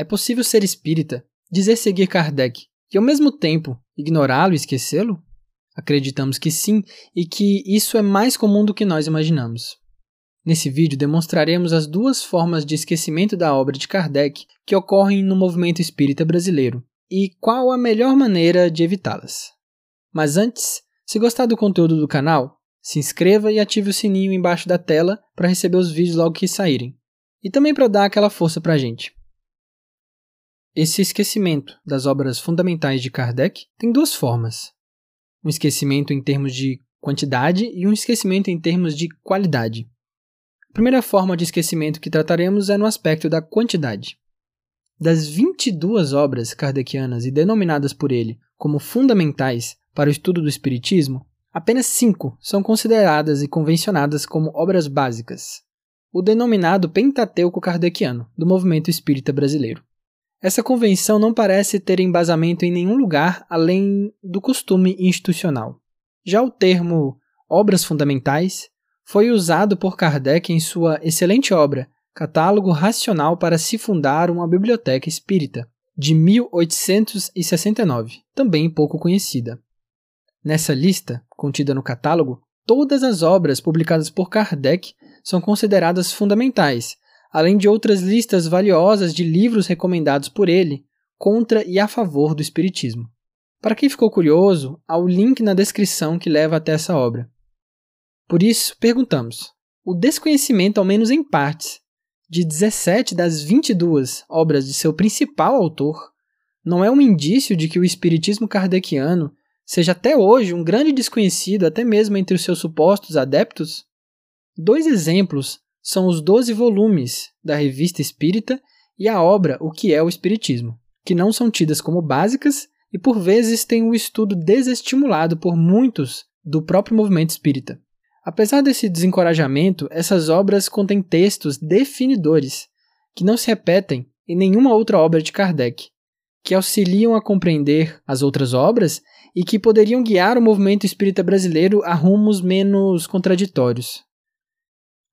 É possível ser espírita, dizer seguir Kardec e ao mesmo tempo ignorá-lo e esquecê-lo? Acreditamos que sim e que isso é mais comum do que nós imaginamos. Nesse vídeo demonstraremos as duas formas de esquecimento da obra de Kardec que ocorrem no movimento espírita brasileiro e qual a melhor maneira de evitá-las. Mas antes, se gostar do conteúdo do canal, se inscreva e ative o sininho embaixo da tela para receber os vídeos logo que saírem. E também para dar aquela força para a gente. Esse esquecimento das obras fundamentais de Kardec tem duas formas: um esquecimento em termos de quantidade e um esquecimento em termos de qualidade. A primeira forma de esquecimento que trataremos é no aspecto da quantidade. Das 22 obras kardecianas e denominadas por ele como fundamentais para o estudo do Espiritismo, apenas cinco são consideradas e convencionadas como obras básicas. O denominado Pentateuco Kardeciano, do movimento espírita brasileiro. Essa convenção não parece ter embasamento em nenhum lugar além do costume institucional. Já o termo obras fundamentais foi usado por Kardec em sua excelente obra Catálogo Racional para se fundar uma biblioteca espírita, de 1869, também pouco conhecida. Nessa lista, contida no catálogo, todas as obras publicadas por Kardec são consideradas fundamentais, além de outras listas valiosas de livros recomendados por ele contra e a favor do Espiritismo. Para quem ficou curioso, há o link na descrição que leva até essa obra. Por isso, perguntamos: o desconhecimento, ao menos em partes, de 17 das 22 obras de seu principal autor não é um indício de que o Espiritismo kardeciano seja até hoje um grande desconhecido até mesmo entre os seus supostos adeptos? Dois exemplos são os doze volumes da Revista Espírita e a obra O que é o Espiritismo, que não são tidas como básicas e por vezes têm o um estudo desestimulado por muitos do próprio movimento espírita. Apesar desse desencorajamento, essas obras contêm textos definidores que não se repetem em nenhuma outra obra de Kardec, que auxiliam a compreender as outras obras e que poderiam guiar o movimento espírita brasileiro a rumos menos contraditórios.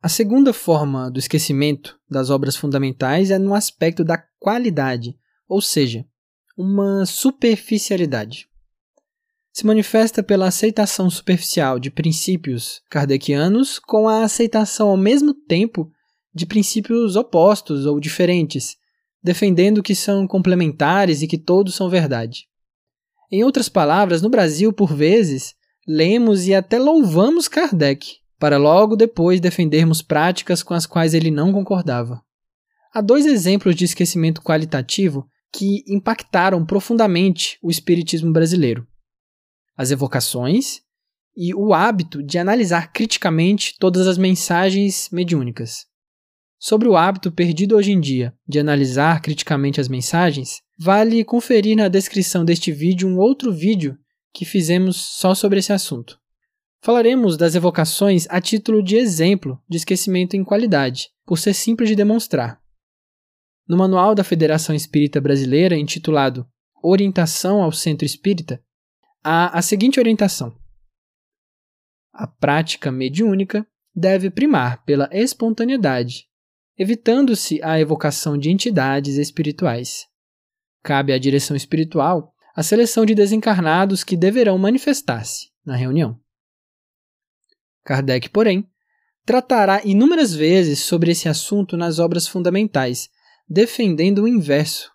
A segunda forma do esquecimento das obras fundamentais é no aspecto da qualidade, ou seja, uma superficialidade. Se manifesta pela aceitação superficial de princípios kardecianos com a aceitação ao mesmo tempo de princípios opostos ou diferentes, defendendo que são complementares e que todos são verdade. Em outras palavras, no Brasil, por vezes, lemos e até louvamos Kardec, para logo depois defendermos práticas com as quais ele não concordava. Há dois exemplos de esquecimento qualitativo que impactaram profundamente o espiritismo brasileiro: as evocações e o hábito de analisar criticamente todas as mensagens mediúnicas. Sobre o hábito perdido hoje em dia de analisar criticamente as mensagens, vale conferir na descrição deste vídeo um outro vídeo que fizemos só sobre esse assunto. Falaremos das evocações a título de exemplo de esquecimento em qualidade, por ser simples de demonstrar. No manual da Federação Espírita Brasileira, intitulado Orientação ao Centro Espírita, há a seguinte orientação: A prática mediúnica deve primar pela espontaneidade, evitando-se a evocação de entidades espirituais. Cabe à direção espiritual a seleção de desencarnados que deverão manifestar-se na reunião. Kardec, porém, tratará inúmeras vezes sobre esse assunto nas obras fundamentais, defendendo o inverso.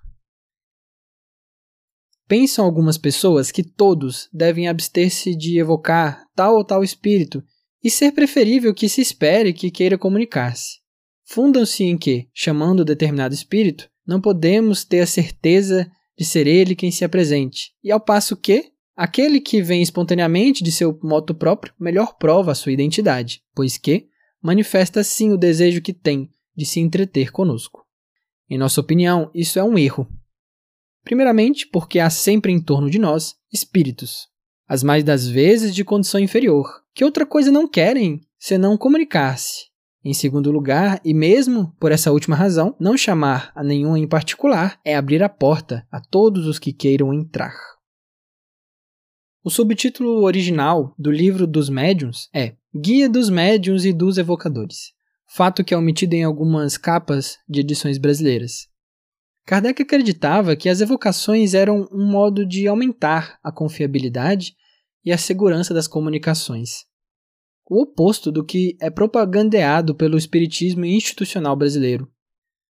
Pensam algumas pessoas que todos devem abster-se de evocar tal ou tal espírito e ser preferível que se espere que queira comunicar-se. Fundam-se em que, chamando determinado espírito, não podemos ter a certeza de ser ele quem se apresente, e ao passo que, Aquele que vem espontaneamente de seu moto próprio melhor prova a sua identidade, pois que manifesta sim o desejo que tem de se entreter conosco. Em nossa opinião, isso é um erro. Primeiramente, porque há sempre em torno de nós espíritos, as mais das vezes de condição inferior, que outra coisa não querem senão comunicar-se. Em segundo lugar, e mesmo por essa última razão, não chamar a nenhum em particular é abrir a porta a todos os que queiram entrar. O subtítulo original do livro dos médiuns é Guia dos Médiuns e dos Evocadores, fato que é omitido em algumas capas de edições brasileiras. Kardec acreditava que as evocações eram um modo de aumentar a confiabilidade e a segurança das comunicações. O oposto do que é propagandeado pelo espiritismo institucional brasileiro.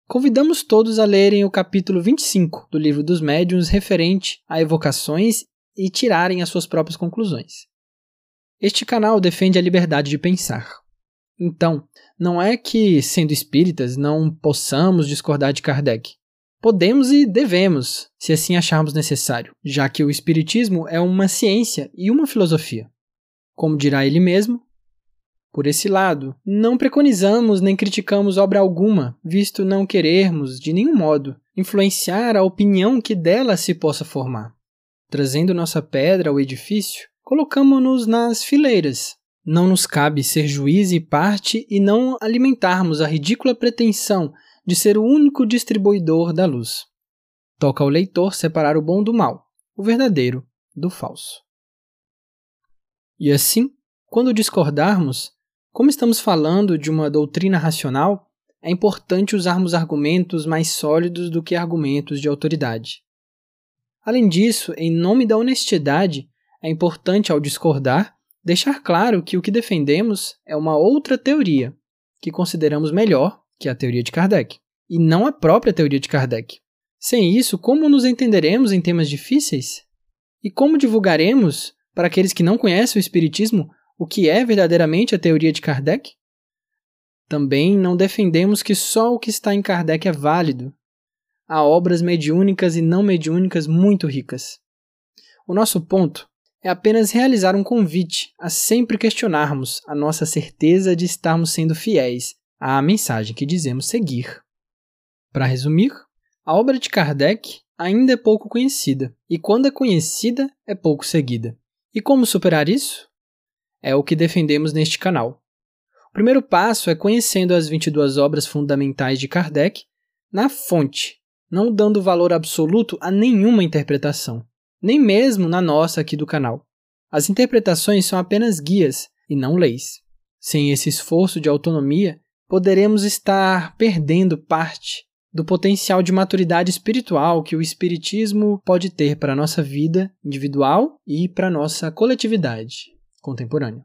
Convidamos todos a lerem o capítulo 25 do Livro dos Médiuns referente a evocações e tirarem as suas próprias conclusões. Este canal defende a liberdade de pensar. Então, não é que, sendo espíritas, não possamos discordar de Kardec. Podemos e devemos, se assim acharmos necessário, já que o Espiritismo é uma ciência e uma filosofia. Como dirá ele mesmo, por esse lado, não preconizamos nem criticamos obra alguma, visto não querermos, de nenhum modo, influenciar a opinião que dela se possa formar. Trazendo nossa pedra ao edifício, colocamos-nos nas fileiras. Não nos cabe ser juiz e parte e não alimentarmos a ridícula pretensão de ser o único distribuidor da luz. Toca ao leitor separar o bom do mal, o verdadeiro do falso. E assim, quando discordarmos, como estamos falando de uma doutrina racional, é importante usarmos argumentos mais sólidos do que argumentos de autoridade. Além disso, em nome da honestidade, é importante, ao discordar, deixar claro que o que defendemos é uma outra teoria, que consideramos melhor que a teoria de Kardec, e não a própria teoria de Kardec. Sem isso, como nos entenderemos em temas difíceis? E como divulgaremos, para aqueles que não conhecem o Espiritismo, o que é verdadeiramente a teoria de Kardec? Também não defendemos que só o que está em Kardec é válido. Há obras mediúnicas e não mediúnicas muito ricas. O nosso ponto é apenas realizar um convite a sempre questionarmos a nossa certeza de estarmos sendo fiéis à mensagem que dizemos seguir. Para resumir, a obra de Kardec ainda é pouco conhecida, e quando é conhecida, é pouco seguida. E como superar isso? É o que defendemos neste canal. O primeiro passo é conhecendo as 22 obras fundamentais de Kardec na fonte, não dando valor absoluto a nenhuma interpretação nem mesmo na nossa aqui do canal. As interpretações são apenas guias e não leis. Sem esse esforço de autonomia, poderemos estar perdendo parte do potencial de maturidade espiritual que o Espiritismo pode ter para a nossa vida individual e para a nossa coletividade contemporânea.